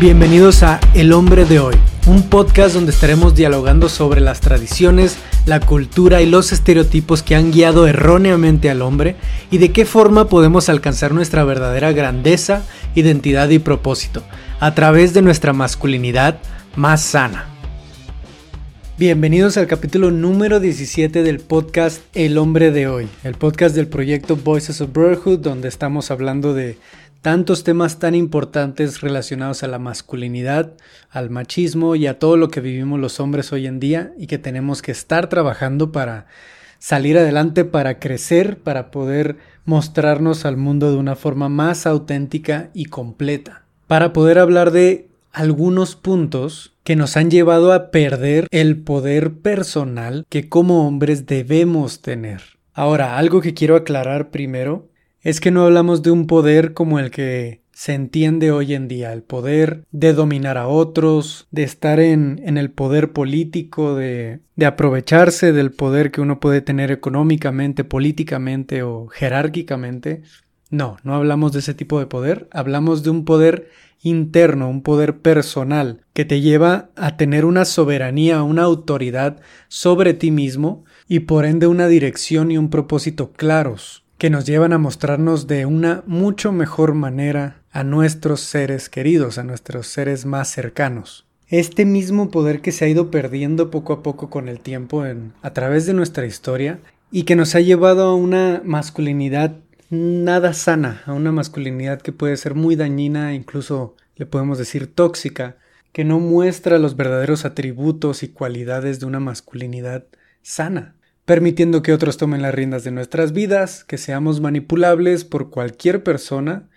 Bienvenidos a El hombre de hoy, un podcast donde estaremos dialogando sobre las tradiciones, la cultura y los estereotipos que han guiado erróneamente al hombre y de qué forma podemos alcanzar nuestra verdadera grandeza, identidad y propósito a través de nuestra masculinidad más sana. Bienvenidos al capítulo número 17 del podcast El hombre de hoy, el podcast del proyecto Voices of Brotherhood donde estamos hablando de tantos temas tan importantes relacionados a la masculinidad, al machismo y a todo lo que vivimos los hombres hoy en día y que tenemos que estar trabajando para salir adelante, para crecer, para poder mostrarnos al mundo de una forma más auténtica y completa. Para poder hablar de algunos puntos que nos han llevado a perder el poder personal que como hombres debemos tener. Ahora, algo que quiero aclarar primero es que no hablamos de un poder como el que se entiende hoy en día, el poder de dominar a otros, de estar en, el poder político, de, de aprovecharse del poder que uno puede tener económicamente, políticamente o jerárquicamente. No, no hablamos de ese tipo de poder, hablamos de un poder interno, un poder personal, que te lleva a tener una soberanía, una autoridad sobre ti mismo y por ende una dirección y un propósito claros que nos llevan a mostrarnos de una mucho mejor manera a nuestros seres queridos, a nuestros seres más cercanos. Este mismo poder que se ha ido perdiendo poco a poco con el tiempo en, a través de nuestra historia y que nos ha llevado a una masculinidad nada sana, a una masculinidad que puede ser muy dañina, incluso le podemos decir tóxica, que no muestra los verdaderos atributos y cualidades de una masculinidad sana permitiendo que otros tomen las riendas de nuestras vidas, que seamos manipulables por cualquier persona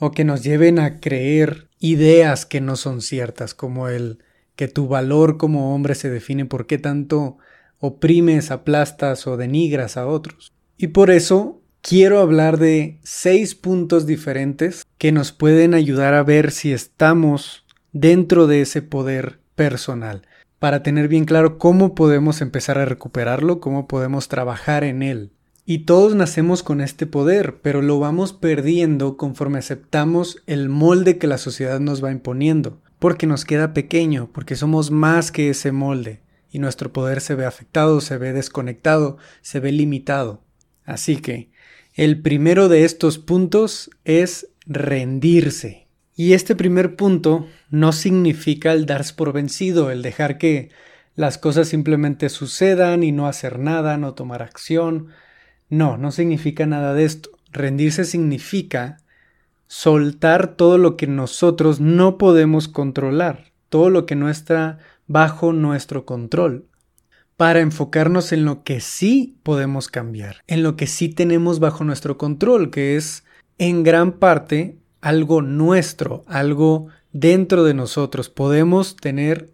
o que nos lleven a creer ideas que no son ciertas, como el que tu valor como hombre se define por qué tanto oprimes, aplastas o denigras a otros. Y por eso quiero hablar de seis puntos diferentes que nos pueden ayudar a ver si estamos dentro de ese poder personal para tener bien claro cómo podemos empezar a recuperarlo, cómo podemos trabajar en él. Y todos nacemos con este poder, pero lo vamos perdiendo conforme aceptamos el molde que la sociedad nos va imponiendo, porque nos queda pequeño, porque somos más que ese molde, y nuestro poder se ve afectado, se ve desconectado, se ve limitado. Así que, el primero de estos puntos es rendirse. Y este primer punto no significa el darse por vencido, el dejar que las cosas simplemente sucedan y no hacer nada, no tomar acción. No, no significa nada de esto. Rendirse significa soltar todo lo que nosotros no podemos controlar, todo lo que no está bajo nuestro control, para enfocarnos en lo que sí podemos cambiar, en lo que sí tenemos bajo nuestro control, que es en gran parte algo nuestro, algo dentro de nosotros. Podemos tener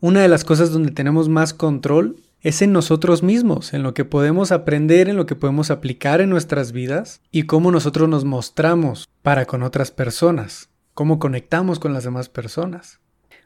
una de las cosas donde tenemos más control es en nosotros mismos, en lo que podemos aprender, en lo que podemos aplicar en nuestras vidas y cómo nosotros nos mostramos para con otras personas, cómo conectamos con las demás personas.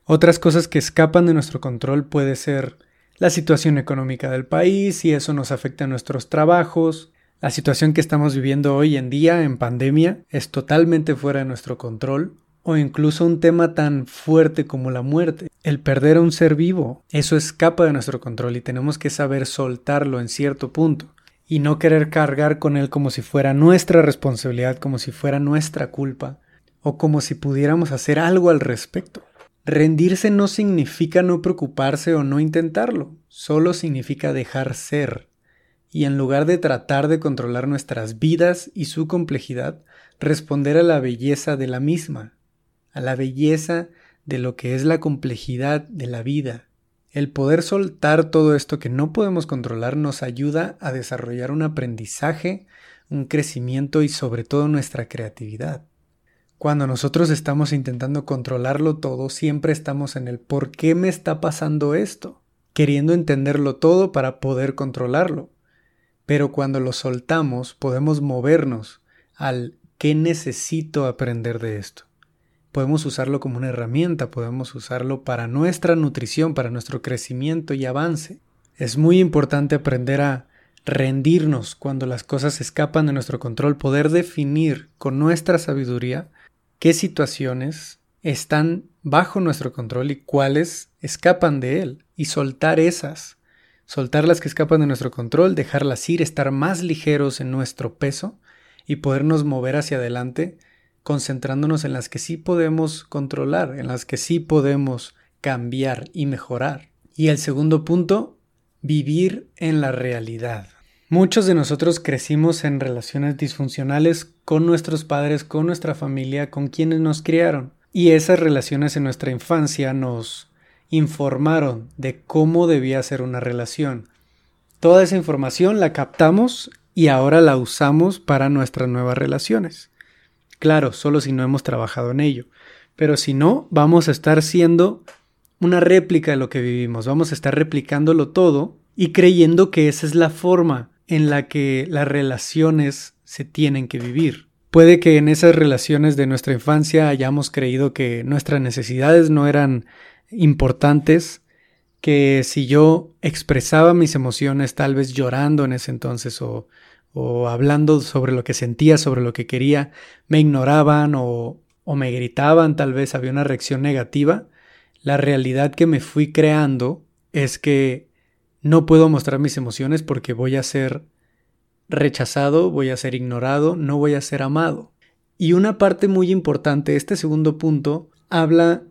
Otras cosas que escapan de nuestro control puede ser la situación económica del país y eso nos afecta a nuestros trabajos, la situación que estamos viviendo hoy en día en pandemia es totalmente fuera de nuestro control o incluso un tema tan fuerte como la muerte, el perder a un ser vivo. Eso escapa de nuestro control y tenemos que saber soltarlo en cierto punto y no querer cargar con él como si fuera nuestra responsabilidad, como si fuera nuestra culpa o como si pudiéramos hacer algo al respecto. Rendirse no significa no preocuparse o no intentarlo, solo significa dejar ser y en lugar de tratar de controlar nuestras vidas y su complejidad, responder a la belleza de la misma, a la belleza de lo que es la complejidad de la vida. El poder soltar todo esto que no podemos controlar nos ayuda a desarrollar un aprendizaje, un crecimiento y sobre todo nuestra creatividad. Cuando nosotros estamos intentando controlarlo todo, siempre estamos en el ¿por qué me está pasando esto? queriendo entenderlo todo para poder controlarlo. Pero cuando lo soltamos podemos movernos al ¿qué necesito aprender de esto? Podemos usarlo como una herramienta, podemos usarlo para nuestra nutrición, para nuestro crecimiento y avance. Es muy importante aprender a rendirnos cuando las cosas escapan de nuestro control, poder definir con nuestra sabiduría qué situaciones están bajo nuestro control y cuáles escapan de él. Y soltar esas, soltar las que escapan de nuestro control, dejarlas ir, estar más ligeros en nuestro peso y podernos mover hacia adelante concentrándonos en las que sí podemos controlar, en las que sí podemos cambiar y mejorar. Y el segundo punto, vivir en la realidad. Muchos de nosotros crecimos en relaciones disfuncionales con nuestros padres, con nuestra familia, con quienes nos criaron. Y esas relaciones en nuestra infancia nos informaron de cómo debía ser una relación. Toda esa información la captamos y ahora la usamos para nuestras nuevas relaciones. Claro, solo si no hemos trabajado en ello. Pero si no, vamos a estar siendo una réplica de lo que vivimos. Vamos a estar replicándolo todo y creyendo que esa es la forma en la que las relaciones se tienen que vivir. Puede que en esas relaciones de nuestra infancia hayamos creído que nuestras necesidades no eran importantes, que si yo expresaba mis emociones tal vez llorando en ese entonces o, o hablando sobre lo que sentía, sobre lo que quería, me ignoraban o, o me gritaban, tal vez había una reacción negativa, la realidad que me fui creando es que no puedo mostrar mis emociones porque voy a ser rechazado, voy a ser ignorado, no voy a ser amado. Y una parte muy importante, este segundo punto, habla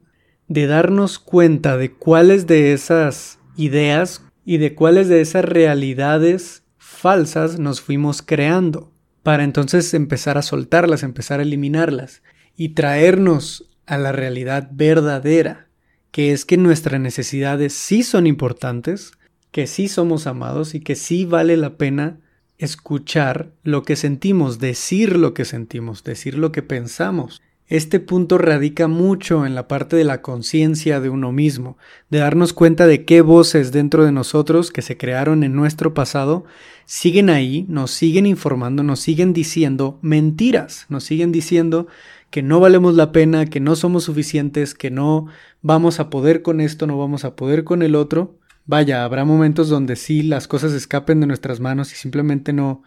de darnos cuenta de cuáles de esas ideas y de cuáles de esas realidades falsas nos fuimos creando, para entonces empezar a soltarlas, empezar a eliminarlas y traernos a la realidad verdadera, que es que nuestras necesidades sí son importantes, que sí somos amados y que sí vale la pena escuchar lo que sentimos, decir lo que sentimos, decir lo que pensamos. Este punto radica mucho en la parte de la conciencia de uno mismo, de darnos cuenta de qué voces dentro de nosotros que se crearon en nuestro pasado siguen ahí, nos siguen informando, nos siguen diciendo mentiras, nos siguen diciendo que no valemos la pena, que no somos suficientes, que no vamos a poder con esto, no vamos a poder con el otro. Vaya, habrá momentos donde sí las cosas escapen de nuestras manos y simplemente no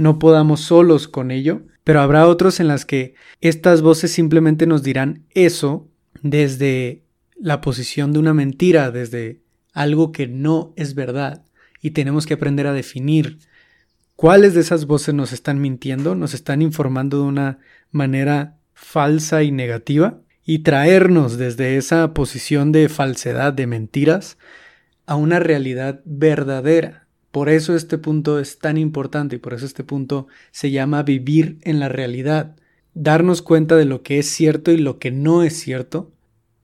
no podamos solos con ello, pero habrá otros en las que estas voces simplemente nos dirán eso desde la posición de una mentira, desde algo que no es verdad, y tenemos que aprender a definir cuáles de esas voces nos están mintiendo, nos están informando de una manera falsa y negativa, y traernos desde esa posición de falsedad, de mentiras, a una realidad verdadera, por eso este punto es tan importante y por eso este punto se llama vivir en la realidad, darnos cuenta de lo que es cierto y lo que no es cierto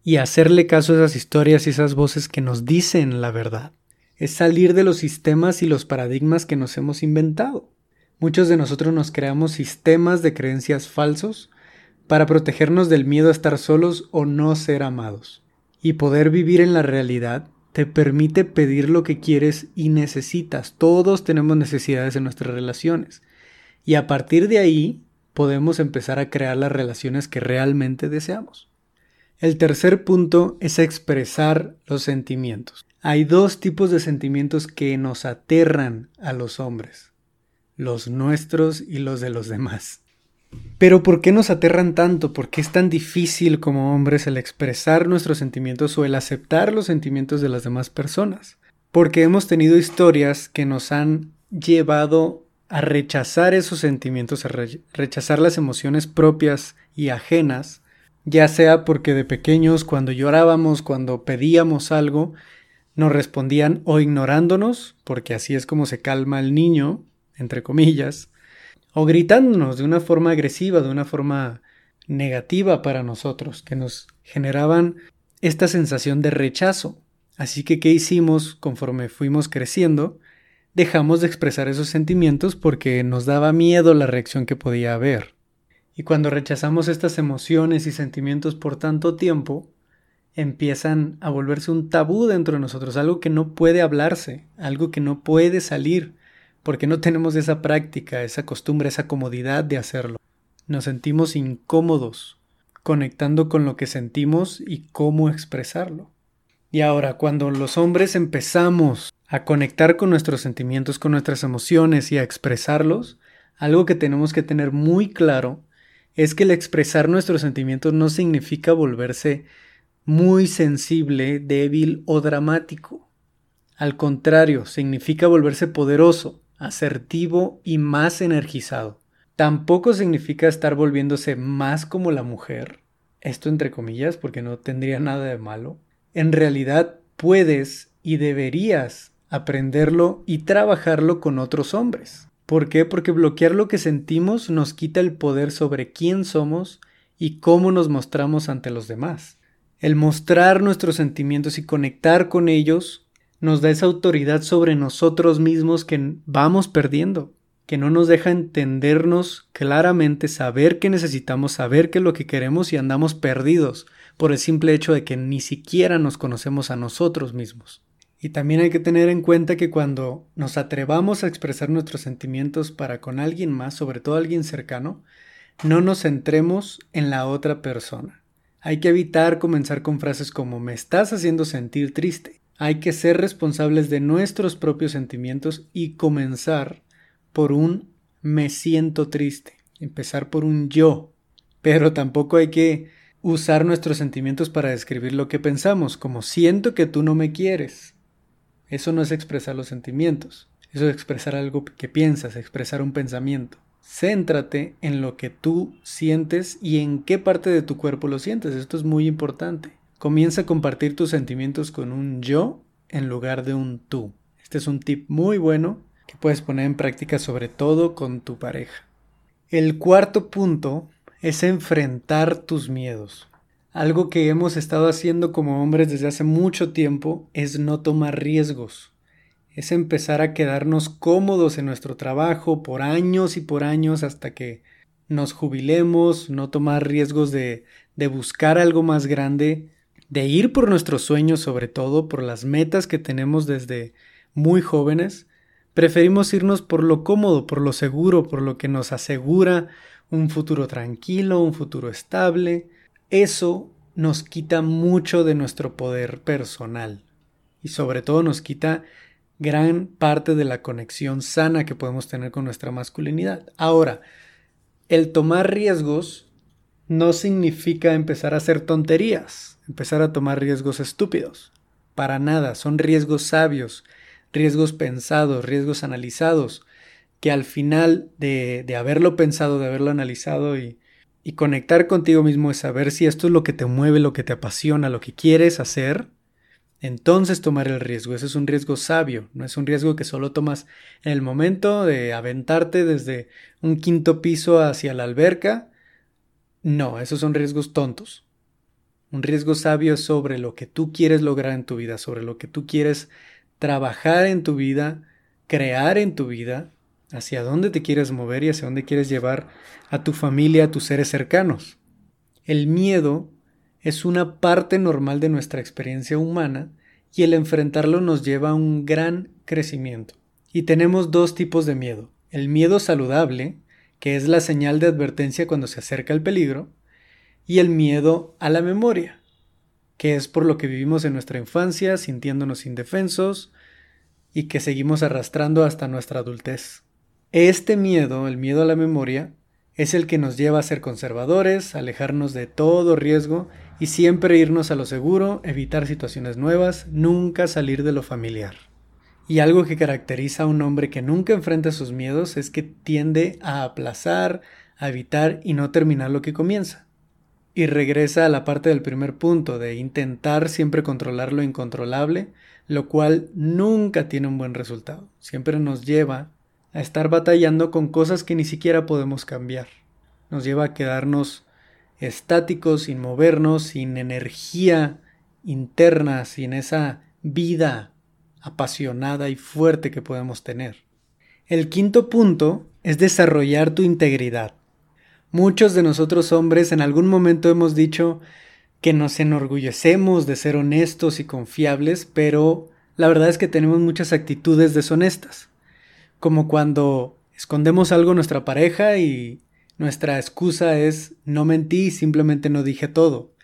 y hacerle caso a esas historias y esas voces que nos dicen la verdad. Es salir de los sistemas y los paradigmas que nos hemos inventado. Muchos de nosotros nos creamos sistemas de creencias falsos para protegernos del miedo a estar solos o no ser amados. Y poder vivir en la realidad te permite pedir lo que quieres y necesitas. Todos tenemos necesidades en nuestras relaciones. Y a partir de ahí podemos empezar a crear las relaciones que realmente deseamos. El tercer punto es expresar los sentimientos. Hay dos tipos de sentimientos que nos aterran a los hombres, los nuestros y los de los demás. Pero ¿por qué nos aterran tanto? ¿Por qué es tan difícil como hombres el expresar nuestros sentimientos o el aceptar los sentimientos de las demás personas? Porque hemos tenido historias que nos han llevado a rechazar esos sentimientos, a rechazar las emociones propias y ajenas, ya sea porque de pequeños cuando llorábamos, cuando pedíamos algo, nos respondían o ignorándonos, porque así es como se calma el niño, entre comillas, o gritándonos de una forma agresiva, de una forma negativa para nosotros, que nos generaban esta sensación de rechazo. Así que, ¿qué hicimos conforme fuimos creciendo? Dejamos de expresar esos sentimientos porque nos daba miedo la reacción que podía haber. Y cuando rechazamos estas emociones y sentimientos por tanto tiempo, empiezan a volverse un tabú dentro de nosotros, algo que no puede hablarse, algo que no puede salir, porque no tenemos esa práctica, esa costumbre, esa comodidad de hacerlo. Nos sentimos incómodos conectando con lo que sentimos y cómo expresarlo. Y ahora, cuando los hombres empezamos a conectar con nuestros sentimientos, con nuestras emociones y a expresarlos, algo que tenemos que tener muy claro es que el expresar nuestros sentimientos no significa volverse muy sensible, débil o dramático. Al contrario, significa volverse poderoso, asertivo y más energizado. Tampoco significa estar volviéndose más como la mujer, esto entre comillas porque no tendría nada de malo. En realidad puedes y deberías aprenderlo y trabajarlo con otros hombres. ¿Por qué? Porque bloquear lo que sentimos nos quita el poder sobre quién somos y cómo nos mostramos ante los demás. El mostrar nuestros sentimientos y conectar con ellos nos da esa autoridad sobre nosotros mismos que vamos perdiendo, que no nos deja entendernos claramente, saber qué necesitamos, saber qué es lo que queremos y andamos perdidos por el simple hecho de que ni siquiera nos conocemos a nosotros mismos. Y también hay que tener en cuenta que cuando nos atrevamos a expresar nuestros sentimientos para con alguien más, sobre todo alguien cercano, no nos centremos en la otra persona. Hay que evitar comenzar con frases como me estás haciendo sentir triste. Hay que ser responsables de nuestros propios sentimientos y comenzar por un me siento triste. Empezar por un yo. Pero tampoco hay que usar nuestros sentimientos para describir lo que pensamos, como siento que tú no me quieres. Eso no es expresar los sentimientos, eso es expresar algo que piensas, expresar un pensamiento. Céntrate en lo que tú sientes y en qué parte de tu cuerpo lo sientes. Esto es muy importante. Comienza a compartir tus sentimientos con un yo en lugar de un tú. Este es un tip muy bueno que puedes poner en práctica sobre todo con tu pareja. El cuarto punto es enfrentar tus miedos. Algo que hemos estado haciendo como hombres desde hace mucho tiempo es no tomar riesgos. Es empezar a quedarnos cómodos en nuestro trabajo por años y por años hasta que nos jubilemos, no tomar riesgos de, de buscar algo más grande, de ir por nuestros sueños sobre todo, por las metas que tenemos desde muy jóvenes. Preferimos irnos por lo cómodo, por lo seguro, por lo que nos asegura un futuro tranquilo, un futuro estable, eso nos quita mucho de nuestro poder personal y sobre todo nos quita gran parte de la conexión sana que podemos tener con nuestra masculinidad. Ahora, el tomar riesgos no significa empezar a hacer tonterías, empezar a tomar riesgos estúpidos. Para nada, son riesgos sabios, riesgos pensados, riesgos analizados, que al final de, de haberlo pensado, de haberlo analizado y, y conectar contigo mismo es saber si esto es lo que te mueve, lo que te apasiona, lo que quieres hacer, entonces tomar el riesgo. Ese es un riesgo sabio, no es un riesgo que solo tomas en el momento de aventarte desde un quinto piso hacia la alberca. No, esos son riesgos tontos. Un riesgo sabio es sobre lo que tú quieres lograr en tu vida, sobre lo que tú quieres trabajar en tu vida, crear en tu vida hacia dónde te quieres mover y hacia dónde quieres llevar a tu familia, a tus seres cercanos. El miedo es una parte normal de nuestra experiencia humana y el enfrentarlo nos lleva a un gran crecimiento. Y tenemos dos tipos de miedo. El miedo saludable, que es la señal de advertencia cuando se acerca el peligro, y el miedo a la memoria, que es por lo que vivimos en nuestra infancia sintiéndonos indefensos y que seguimos arrastrando hasta nuestra adultez. Este miedo, el miedo a la memoria, es el que nos lleva a ser conservadores, alejarnos de todo riesgo y siempre irnos a lo seguro, evitar situaciones nuevas, nunca salir de lo familiar. Y algo que caracteriza a un hombre que nunca enfrenta sus miedos es que tiende a aplazar, a evitar y no terminar lo que comienza. Y regresa a la parte del primer punto, de intentar siempre controlar lo incontrolable, lo cual nunca tiene un buen resultado. Siempre nos lleva a estar batallando con cosas que ni siquiera podemos cambiar. Nos lleva a quedarnos estáticos, sin movernos, sin energía interna, sin esa vida apasionada y fuerte que podemos tener. El quinto punto es desarrollar tu integridad. Muchos de nosotros hombres en algún momento hemos dicho que nos enorgullecemos de ser honestos y confiables, pero la verdad es que tenemos muchas actitudes deshonestas como cuando escondemos algo a nuestra pareja y nuestra excusa es no mentí, simplemente no dije todo.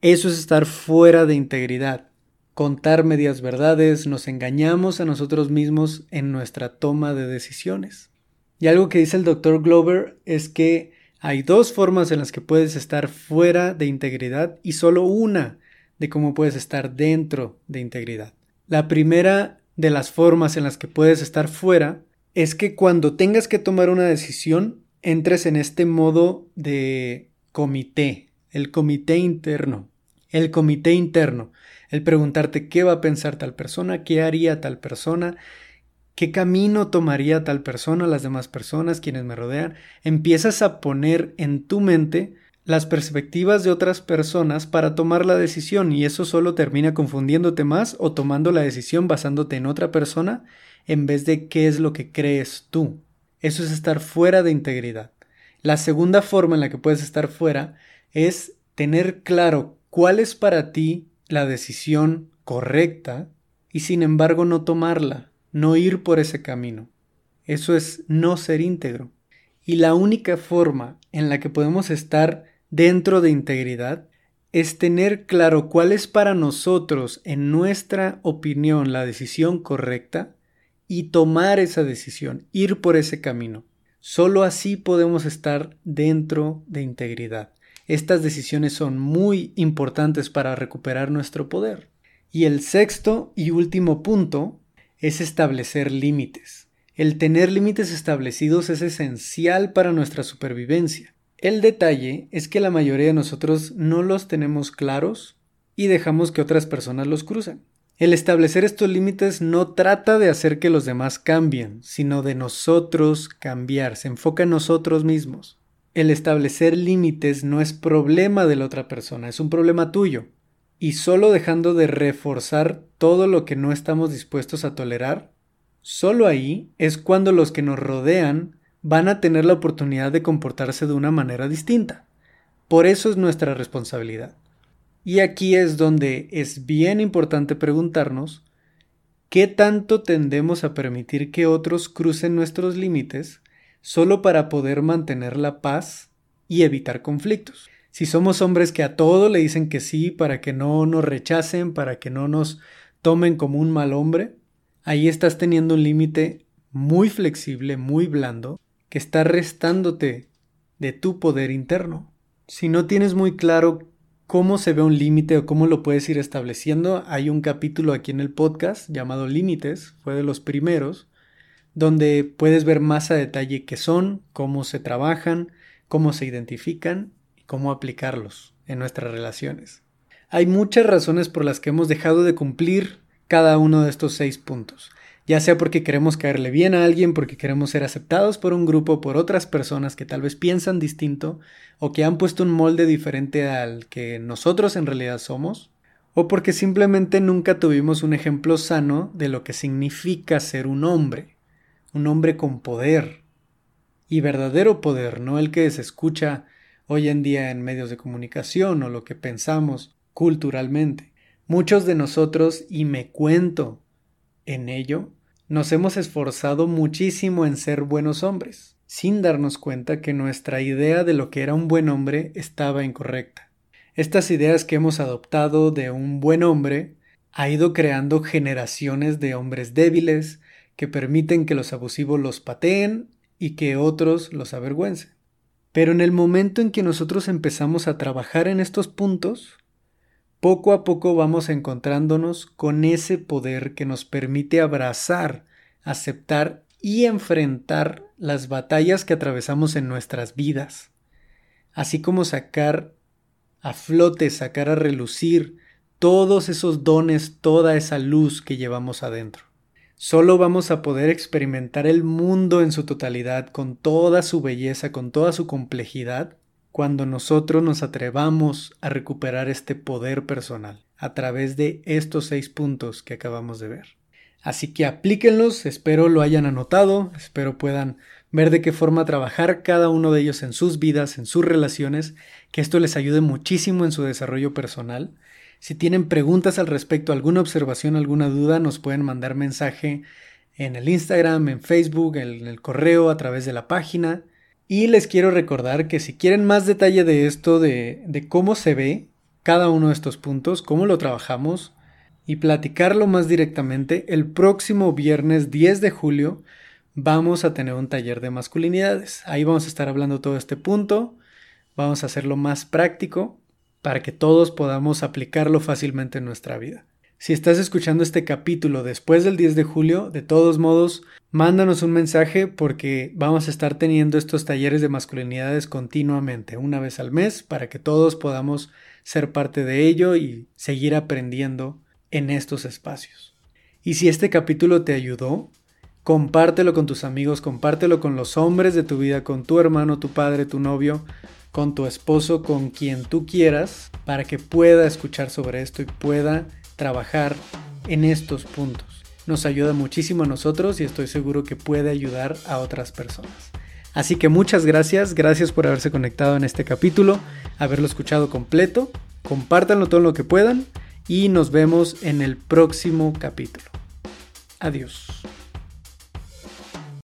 Eso es estar fuera de integridad, contar medias verdades, nos engañamos a nosotros mismos en nuestra toma de decisiones. Y algo que dice el doctor Glover es que Hay dos formas en las que puedes estar fuera de integridad y solo una de cómo puedes estar dentro de integridad. La primera de las formas en las que puedes estar fuera es que cuando tengas que tomar una decisión entres en este modo de comité, el comité interno. El comité interno, el preguntarte qué va a pensar tal persona, qué haría tal persona, qué camino tomaría tal persona, las demás personas, quienes me rodean. Empiezas a poner en tu mente las perspectivas de otras personas para tomar la decisión y eso solo termina confundiéndote más o tomando la decisión basándote en otra persona en vez de qué es lo que crees tú. Eso es estar fuera de integridad. La segunda forma en la que puedes estar fuera es tener claro cuál es para ti la decisión correcta y sin embargo no tomarla, no ir por ese camino. Eso es no ser íntegro. Y la única forma en la que podemos estar dentro de integridad es tener claro cuál es para nosotros, en nuestra opinión, la decisión correcta y tomar esa decisión, ir por ese camino. Solo así podemos estar dentro de integridad. Estas decisiones son muy importantes para recuperar nuestro poder. Y el sexto y último punto es establecer límites. El tener límites establecidos es esencial para nuestra supervivencia. El detalle es que la mayoría de nosotros no los tenemos claros y dejamos que otras personas los crucen. El establecer estos límites no trata de hacer que los demás cambien, sino de nosotros cambiar, se enfoca en nosotros mismos. El establecer límites no es problema de la otra persona, es un problema tuyo. Y solo dejando de reforzar todo lo que no estamos dispuestos a tolerar, solo ahí es cuando los que nos rodean van a tener la oportunidad de comportarse de una manera distinta. Por eso es nuestra responsabilidad. Y aquí es donde es bien importante preguntarnos qué tanto tendemos a permitir que otros crucen nuestros límites solo para poder mantener la paz y evitar conflictos. Si somos hombres que a todo le dicen que sí para que no nos rechacen, para que no nos tomen como un mal hombre, ahí estás teniendo un límite muy flexible, muy blando, que está restándote de tu poder interno. Si no tienes muy claro cómo se ve un límite o cómo lo puedes ir estableciendo, hay un capítulo aquí en el podcast llamado Límites, fue de los primeros, donde puedes ver más a detalle qué son, cómo se trabajan, cómo se identifican y cómo aplicarlos en nuestras relaciones. Hay muchas razones por las que hemos dejado de cumplir cada uno de estos seis puntos ya sea porque queremos caerle bien a alguien, porque queremos ser aceptados por un grupo, por otras personas que tal vez piensan distinto o que han puesto un molde diferente al que nosotros en realidad somos, o porque simplemente nunca tuvimos un ejemplo sano de lo que significa ser un hombre, un hombre con poder, y verdadero poder, no el que se escucha hoy en día en medios de comunicación o lo que pensamos culturalmente. Muchos de nosotros, y me cuento en ello, nos hemos esforzado muchísimo en ser buenos hombres, sin darnos cuenta que nuestra idea de lo que era un buen hombre estaba incorrecta. Estas ideas que hemos adoptado de un buen hombre ha ido creando generaciones de hombres débiles que permiten que los abusivos los pateen y que otros los avergüencen. Pero en el momento en que nosotros empezamos a trabajar en estos puntos, poco a poco vamos encontrándonos con ese poder que nos permite abrazar, aceptar y enfrentar las batallas que atravesamos en nuestras vidas, así como sacar a flote, sacar a relucir todos esos dones, toda esa luz que llevamos adentro. Solo vamos a poder experimentar el mundo en su totalidad, con toda su belleza, con toda su complejidad, cuando nosotros nos atrevamos a recuperar este poder personal a través de estos seis puntos que acabamos de ver. Así que aplíquenlos, espero lo hayan anotado, espero puedan ver de qué forma trabajar cada uno de ellos en sus vidas, en sus relaciones, que esto les ayude muchísimo en su desarrollo personal. Si tienen preguntas al respecto, alguna observación, alguna duda, nos pueden mandar mensaje en el Instagram, en Facebook, en el correo, a través de la página. Y les quiero recordar que si quieren más detalle de esto, de, cómo se ve cada uno de estos puntos, cómo lo trabajamos y platicarlo más directamente, el próximo viernes 10 de julio vamos a tener un taller de masculinidades. Ahí vamos a estar hablando todo este punto, vamos a hacerlo más práctico para que todos podamos aplicarlo fácilmente en nuestra vida. Si estás escuchando este capítulo después del 10 de julio, de todos modos, mándanos un mensaje porque vamos a estar teniendo estos talleres de masculinidades continuamente, una vez al mes, para que todos podamos ser parte de ello y seguir aprendiendo en estos espacios. Y si este capítulo te ayudó, compártelo con tus amigos, compártelo con los hombres de tu vida, con tu hermano, tu padre, tu novio, con tu esposo, con quien tú quieras, para que pueda escuchar sobre esto y pueda trabajar en estos puntos. Nos ayuda muchísimo a nosotros y estoy seguro que puede ayudar a otras personas. Así que muchas gracias, gracias por haberse conectado en este capítulo, haberlo escuchado completo, compártanlo todo lo que puedan y nos vemos en el próximo capítulo. Adiós.